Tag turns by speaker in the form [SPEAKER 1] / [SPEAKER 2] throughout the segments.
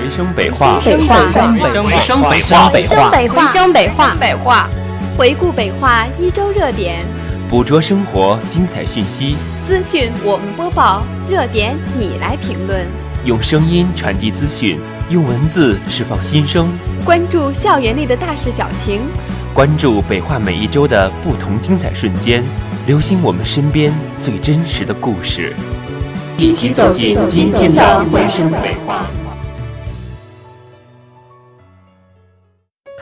[SPEAKER 1] 回声北话，
[SPEAKER 2] 回声北话，
[SPEAKER 1] 回声北
[SPEAKER 3] 话。
[SPEAKER 1] 北话，
[SPEAKER 2] 北话，
[SPEAKER 4] 回声北话，
[SPEAKER 2] 北话，
[SPEAKER 4] 回顾北话一周热点，
[SPEAKER 1] 捕捉生活精彩讯息，
[SPEAKER 4] 资讯我们播报，热点你来评论，
[SPEAKER 1] 用声音传递资讯，用文字释放心声，
[SPEAKER 4] 关注校园内的大事小情，
[SPEAKER 1] 关注北化每一周的不同精彩瞬间，留心我们身边最真实的故事，
[SPEAKER 2] 一起走进今天的回声北话。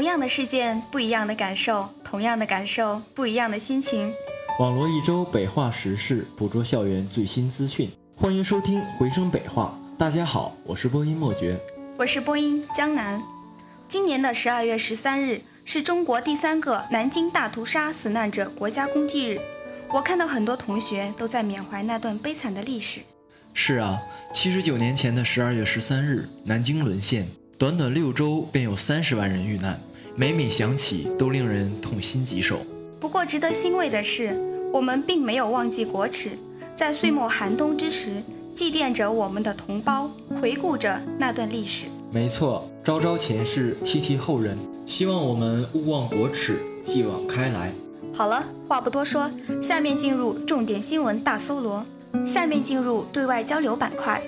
[SPEAKER 5] 同样的事件，不一样的感受；同样的感受，不一样的心情。
[SPEAKER 3] 网罗一周北化时事，捕捉校园最新资讯。欢迎收听《回声北化》。大家好，我是播音莫觉，
[SPEAKER 5] 我是播音江南。今年的十二月十三日是中国第三个南京大屠杀死难者国家公祭日。我看到很多同学都在缅怀那段悲惨的历史。
[SPEAKER 3] 是啊，七十九年前的十二月十三日，南京沦陷，短短六周便有三十万人遇难，每每想起都令人痛心疾首。
[SPEAKER 5] 不过，值得欣慰的是，我们并没有忘记国耻，在岁末寒冬之时，祭奠着我们的同胞，回顾着那段历史。
[SPEAKER 3] 没错，昭昭前世，惕惕后人，希望我们勿忘国耻，继往开来。
[SPEAKER 5] 好了，话不多说，下面进入重点新闻大搜罗。下面进入对外交流板块。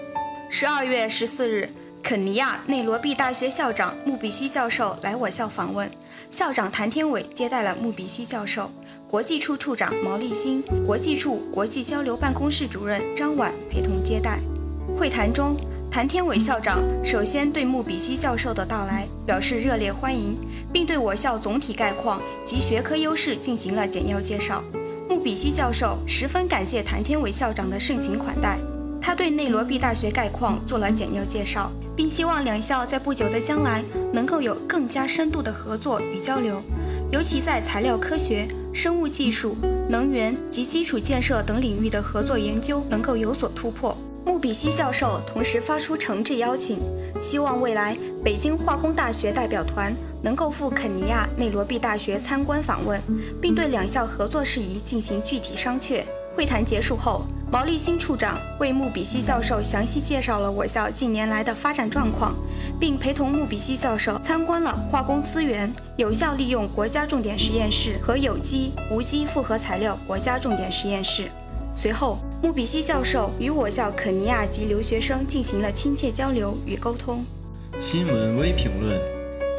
[SPEAKER 5] 十二月十四日，肯尼亚内罗毕大学校长穆比西教授来我校访问，校长谭天伟接待了穆比西教授，国际处处长毛立新、国际处国际交流办公室主任张婉陪同接待。会谈中，谭天伟校长首先对穆比西教授的到来表示热烈欢迎，并对我校总体概况及学科优势进行了简要介绍。穆比西教授十分感谢谭天伟校长的盛情款待，他对内罗毕大学概况做了简要介绍，并希望两校在不久的将来能够有更加深度的合作与交流，尤其在材料科学、生物技术、能源及基础建设等领域的合作研究能够有所突破。穆比西教授同时发出诚挚邀请，希望未来北京化工大学代表团能够赴肯尼亚内罗毕大学参观访问，并对两校合作事宜进行具体商榷。会谈结束后，毛立新处长为穆比西教授详细介绍了我校近年来的发展状况，并陪同穆比西教授参观了化工资源有效利用国家重点实验室和有机、无机复合材料国家重点实验室。随后，穆比西教授与我校肯尼亚籍留学生进行了亲切交流与沟通。
[SPEAKER 3] 新闻微评论，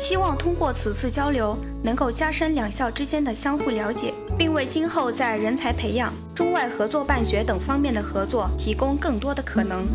[SPEAKER 5] 希望通过此次交流，能够加深两校之间的相互了解，并为今后在人才培养、中外合作办学等方面的合作提供更多的可能。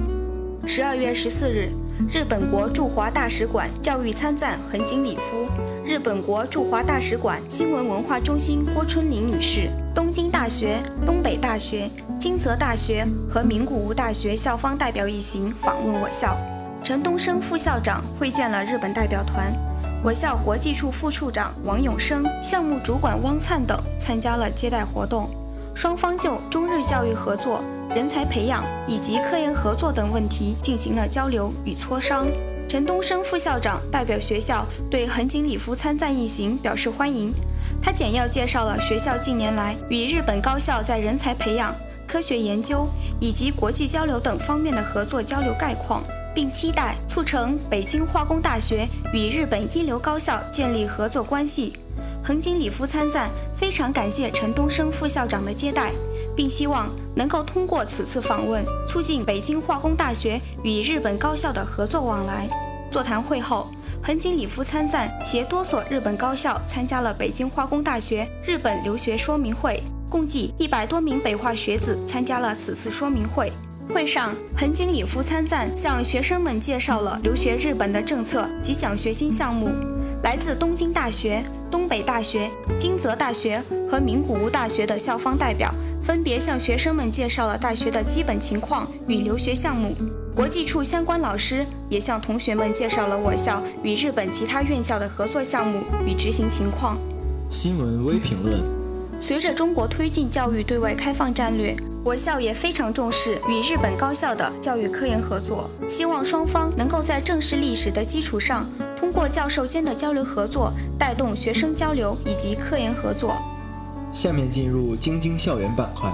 [SPEAKER 5] 十二月十四日，日本国驻华大使馆教育参赞横井礼夫，日本国驻华大使馆新闻文化中心郭春玲女士，东京大学、东北大学、金泽大学和名古屋大学校方代表一行访问我校。陈东升副校长会见了日本代表团，我校国际处副处长王永生、项目主管汪灿等参加了接待活动，双方就中日教育合作、人才培养以及科研合作等问题进行了交流与磋商。陈东升副校长代表学校对横井礼夫参赞一行表示欢迎，他简要介绍了学校近年来与日本高校在人才培养、科学研究以及国际交流等方面的合作交流概况。并期待促成北京化工大学与日本一流高校建立合作关系。横井礼夫参赞，非常感谢陈东升副校长的接待，并希望能够通过此次访问，促进北京化工大学与日本高校的合作往来。座谈会后，横井礼夫参赞携多所日本高校参加了北京化工大学日本留学说明会，共计一百多名北化学子参加了此次说明会。会上，横井礼夫参赞向学生们介绍了留学日本的政策及奖学金项目。来自东京大学、东北大学、金泽大学和名古屋大学的校方代表，分别向学生们介绍了大学的基本情况与留学项目。国际处相关老师也向同学们介绍了我校与日本其他院校的合作项目与执行情况。
[SPEAKER 3] 新闻微评论，
[SPEAKER 5] 随着中国推进教育对外开放战略。我校也非常重视与日本高校的教育科研合作，希望双方能够在正视历史的基础上，通过教授间的交流合作，带动学生交流以及科研合作。
[SPEAKER 3] 下面进入京津校园板块。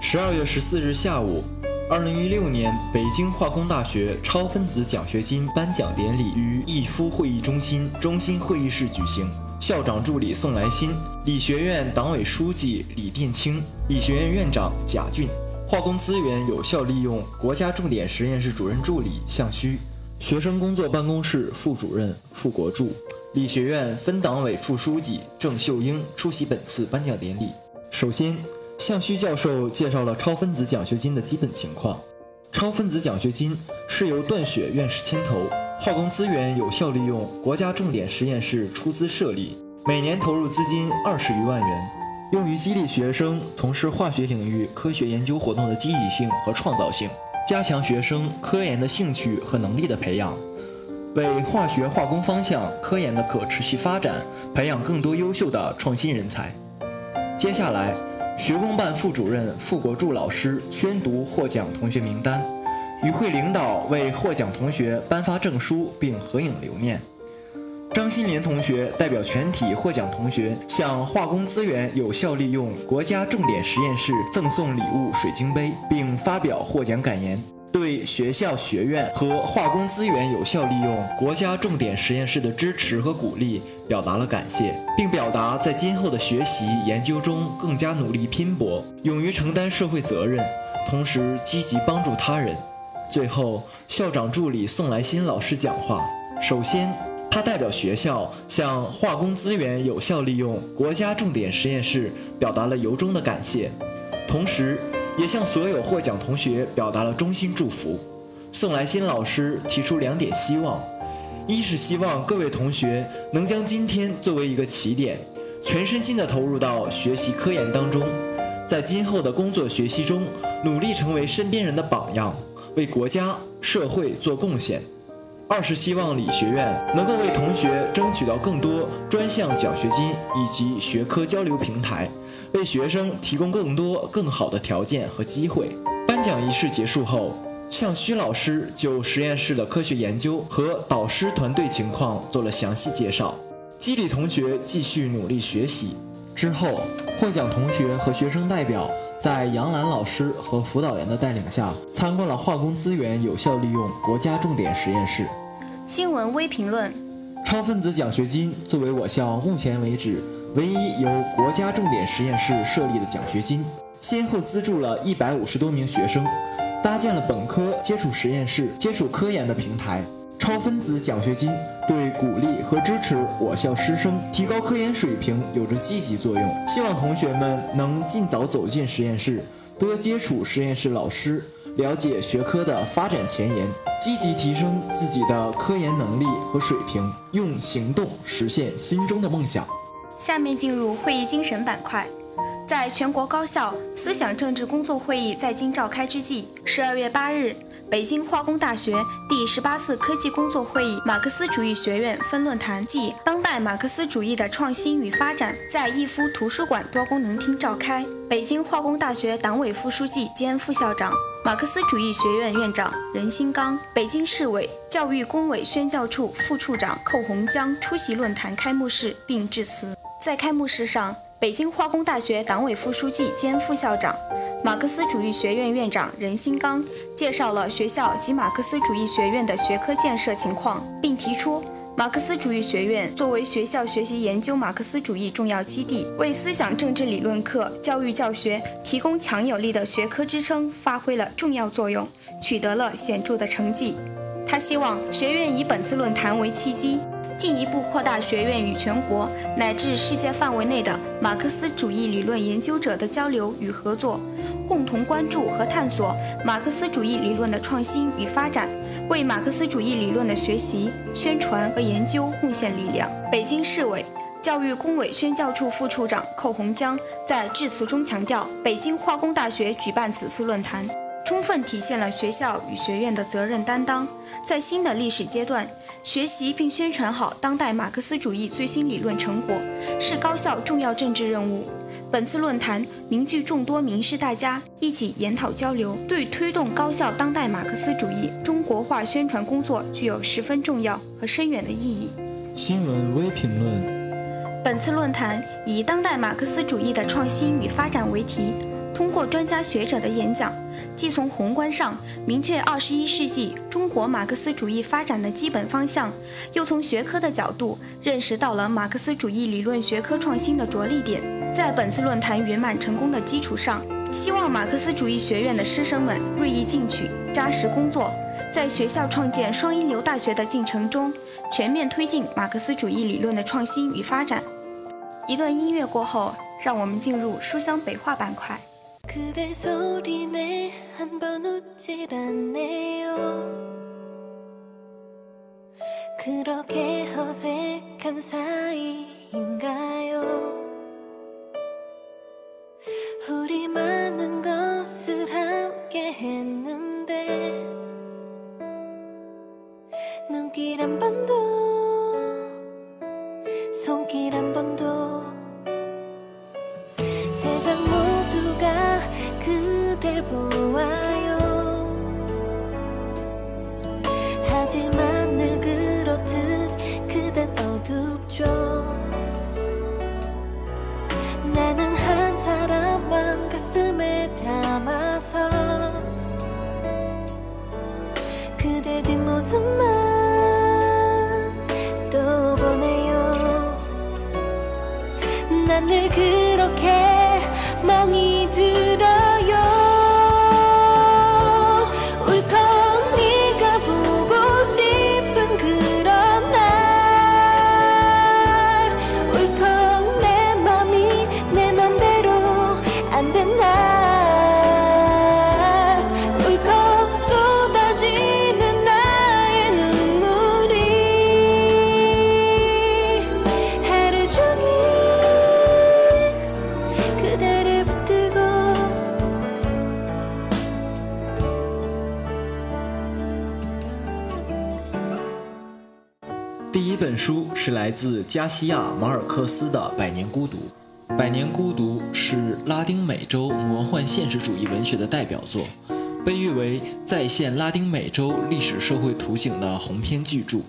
[SPEAKER 3] 十二月十四日下午，二零一六年，北京化工大学超分子奖学金颁奖典礼于逸夫会议中心中心会议室举行。校长助理宋来新，理学院党委书记李殿清，理学院院长贾俊，化工资源有效利用国家重点实验室主任助理向虚，学生工作办公室副主任傅国柱，理学院分党委副书记郑秀英出席本次颁奖典礼。首先。向虚教授介绍了超分子奖学金的基本情况。超分子奖学金是由段雪院士牵头，化工资源有效利用国家重点实验室出资设立，每年投入资金二十余万元，用于激励学生从事化学领域科学研究活动的积极性和创造性，加强学生科研的兴趣和能力的培养，为化学化工方向科研的可持续发展培养更多优秀的创新人才。接下来。学工办副主任傅国柱老师宣读获奖同学名单，与会领导为获奖同学颁发证书并合影留念。张新莲同学代表全体获奖同学向化工资源有效利用国家重点实验室赠送礼物水晶杯，并发表获奖感言。对学校、学院和化工资源有效利用国家重点实验室的支持和鼓励表达了感谢，并表达在今后的学习研究中更加努力拼搏，勇于承担社会责任，同时积极帮助他人。最后，校长助理宋来新老师讲话。首先，他代表学校向化工资源有效利用国家重点实验室表达了由衷的感谢，同时。也向所有获奖同学表达了衷心祝福。宋来新老师提出两点希望：一是希望各位同学能将今天作为一个起点，全身心地投入到学习科研当中，在今后的工作学习中努力成为身边人的榜样，为国家社会做贡献；二是希望理学院能够为同学争取到更多专项奖学金以及学科交流平台。为学生提供更多更好的条件和机会。颁奖仪式结束后，向虚老师就实验室的科学研究和导师团队情况做了详细介绍，激励同学继续努力学习。之后，获奖同学和学生代表在杨澜老师和辅导员的带领下，参观了化工资源有效利用国家重点实验室。
[SPEAKER 5] 新闻微评论：
[SPEAKER 3] 超分子奖学金作为我校目前为止。唯一由国家重点实验室设立的奖学金，先后资助了一百五十多名学生，搭建了本科接触实验室、接触科研的平台。超分子奖学金对鼓励和支持我校师生提高科研水平有着积极作用。希望同学们能尽早走进实验室，多接触实验室老师，了解学科的发展前沿，积极提升自己的科研能力和水平，用行动实现心中的梦想。
[SPEAKER 5] 下面进入会议精神板块。在全国高校思想政治工作会议在京召开之际，十二月八日，北京化工大学第十八次科技工作会议马克思主义学院分论坛暨当代马克思主义的创新与发展在逸夫图书馆多功能厅召开。北京化工大学党委副书记兼副校长、马克思主义学院院长任新刚，北京市委教育工委宣教处副处长寇洪江出席论坛开幕式并致辞。在开幕式上，北京化工大学党委副书记兼副校长、马克思主义学院院长任新刚介绍了学校及马克思主义学院的学科建设情况，并提出，马克思主义学院作为学校学习研究马克思主义重要基地，为思想政治理论课教育教学提供强有力的学科支撑，发挥了重要作用，取得了显著的成绩。他希望学院以本次论坛为契机。进一步扩大学院与全国乃至世界范围内的马克思主义理论研究者的交流与合作，共同关注和探索马克思主义理论的创新与发展，为马克思主义理论的学习、宣传和研究贡献力量。北京市委教育工委宣教处副处长寇洪江在致辞中强调，北京化工大学举办此次论坛，充分体现了学校与学院的责任担当，在新的历史阶段。学习并宣传好当代马克思主义最新理论成果，是高校重要政治任务。本次论坛凝聚众多名师大家一起研讨交流，对推动高校当代马克思主义中国化宣传工作具有十分重要和深远的意义。
[SPEAKER 3] 新闻微评论：
[SPEAKER 5] 本次论坛以“当代马克思主义的创新与发展”为题。通过专家学者的演讲，既从宏观上明确二十一世纪中国马克思主义发展的基本方向，又从学科的角度认识到了马克思主义理论学科创新的着力点。在本次论坛圆满成功的基础上，希望马克思主义学院的师生们锐意进取、扎实工作，在学校创建双一流大学的进程中，全面推进马克思主义理论的创新与发展。一段音乐过后，让我们进入书香北化板块。
[SPEAKER 6] 그대 소리내 한번 웃질 않네요. 그렇게 어색한 사이인가요
[SPEAKER 3] 自加西亚·马尔克斯的《百年孤独》。《百年孤独》是拉丁美洲魔幻现实主义文学的代表作，被誉为再现拉丁美洲历史社会图景的鸿篇巨著。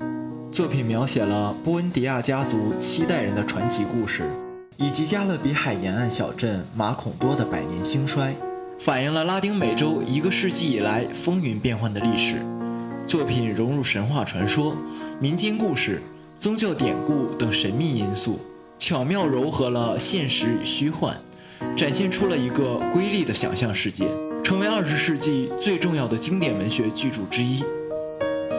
[SPEAKER 3] 作品描写了波恩迪亚家族七代人的传奇故事，以及加勒比海沿岸小镇马孔多的百年兴衰，反映了拉丁美洲一个世纪以来风云变幻的历史。作品融入神话传说、民间故事、宗教典故等神秘因素，巧妙糅合了现实与虚幻，展现出了一个瑰丽的想象世界，成为二十世纪最重要的经典文学巨著之一。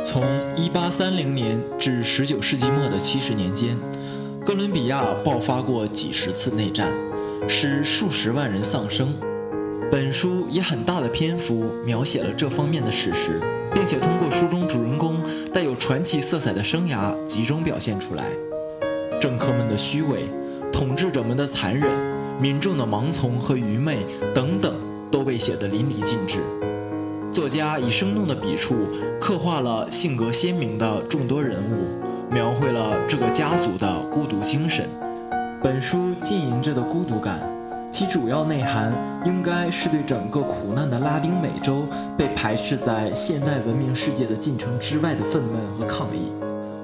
[SPEAKER 3] 从1830年至19世纪末的七十年间，哥伦比亚爆发过几十次内战，使数十万人丧生。本书以很大的篇幅描写了这方面的史实，并且通过书中主人公带有传奇色彩的生涯集中表现出来。政客们的虚伪、统治者们的残忍、民众的盲从和愚昧等等，都被写得淋漓尽致。作家以生动的笔触刻画了性格鲜明的众多人物，描绘了这个家族的孤独精神。本书浸淫着的孤独感，其主要内涵应该是对整个苦难的拉丁美洲被排斥在现代文明世界的进程之外的愤懑和抗议，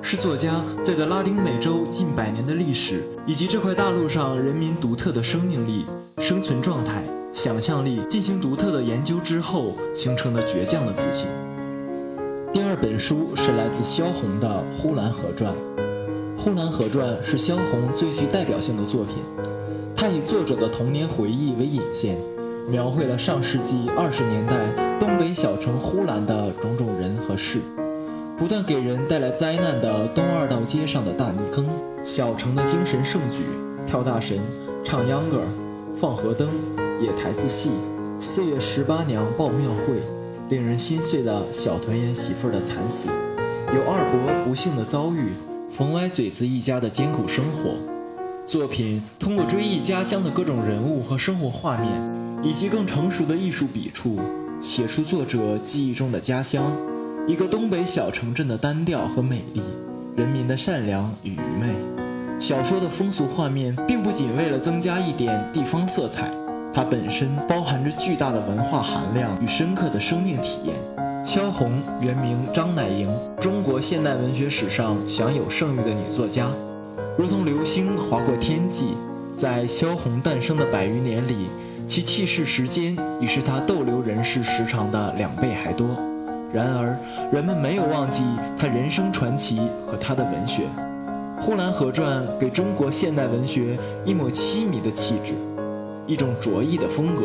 [SPEAKER 3] 是作家在对拉丁美洲近百年的历史以及这块大陆上人民独特的生命力、生存状态。想象力进行独特的研究之后形成的倔强的自信。第二本书是来自萧红的《呼兰河传》。《呼兰河传》是萧红最具代表性的作品，它以作者的童年回忆为引线，描绘了上世纪二十年代东北小城呼兰的种种人和事。不断给人带来灾难的东二道街上的大泥坑，小城的精神盛举，跳大神，唱秧歌，放河灯。野台子戏，四月十八娘报庙会，令人心碎的小团圆媳妇的惨死，有二伯不幸的遭遇，冯歪嘴子一家的艰苦生活。作品通过追忆家乡的各种人物和生活画面，以及更成熟的艺术笔触，写出作者记忆中的家乡，一个东北小城镇的单调和美丽，人民的善良与愚昧。小说的风俗画面并不仅为了增加一点地方色彩。它本身包含着巨大的文化含量与深刻的生命体验。萧红原名张乃莹，中国现代文学史上享有盛誉的女作家，如同流星划过天际。在萧红诞生的百余年里，其气势时间已是他逗留人世时长的两倍还多。然而，人们没有忘记她人生传奇和她的文学，《呼兰河传》给中国现代文学一抹凄迷的气质，一种卓异的风格，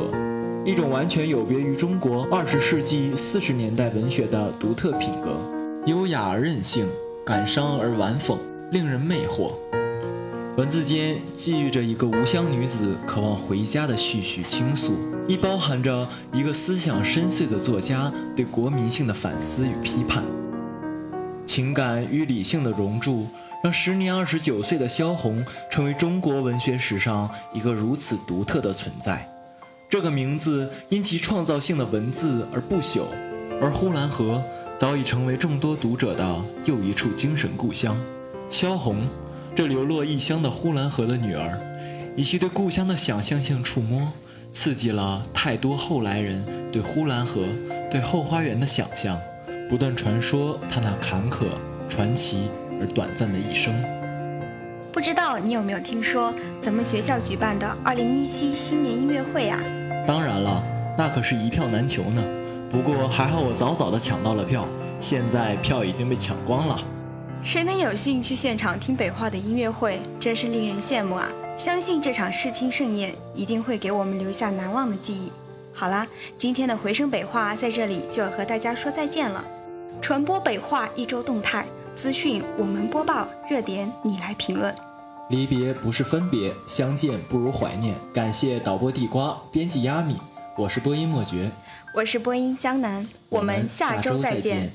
[SPEAKER 3] 一种完全有别于中国二十世纪四十年代文学的独特品格，优雅而任性，感伤而婉讽，令人魅惑。文字间寄寓着一个无乡女子渴望回家的絮絮倾诉，亦包含着一个思想深邃的作家对国民性的反思与批判。情感与理性的熔铸，让时年二十九岁的萧红成为中国文学史上一个如此独特的存在。这个名字因其创造性的文字而不朽，而呼兰河早已成为众多读者的又一处精神故乡。萧红。这流落异乡的呼兰河的女儿，以其对故乡的想象性触摸，刺激了太多后来人对呼兰河、对后花园的想象，不断传说她那坎坷、传奇而短暂的一生。
[SPEAKER 5] 不知道你有没有听说咱们学校举办的2017新年音乐会呀？
[SPEAKER 3] 当然了，那可是一票难求呢。不过还好我早早的抢到了票，现在票已经被抢光了。
[SPEAKER 5] 谁能有幸去现场听北化的音乐会，真是令人羡慕啊！相信这场视听盛宴一定会给我们留下难忘的记忆。好啦，今天的回声北化在这里就要和大家说再见了。传播北化一周动态资讯，我们播报热点，你来评论。
[SPEAKER 3] 离别不是分别，相见不如怀念。感谢导播地瓜，编辑亚米，我是播音莫觉，
[SPEAKER 5] 我是播音江南，我们下周再见。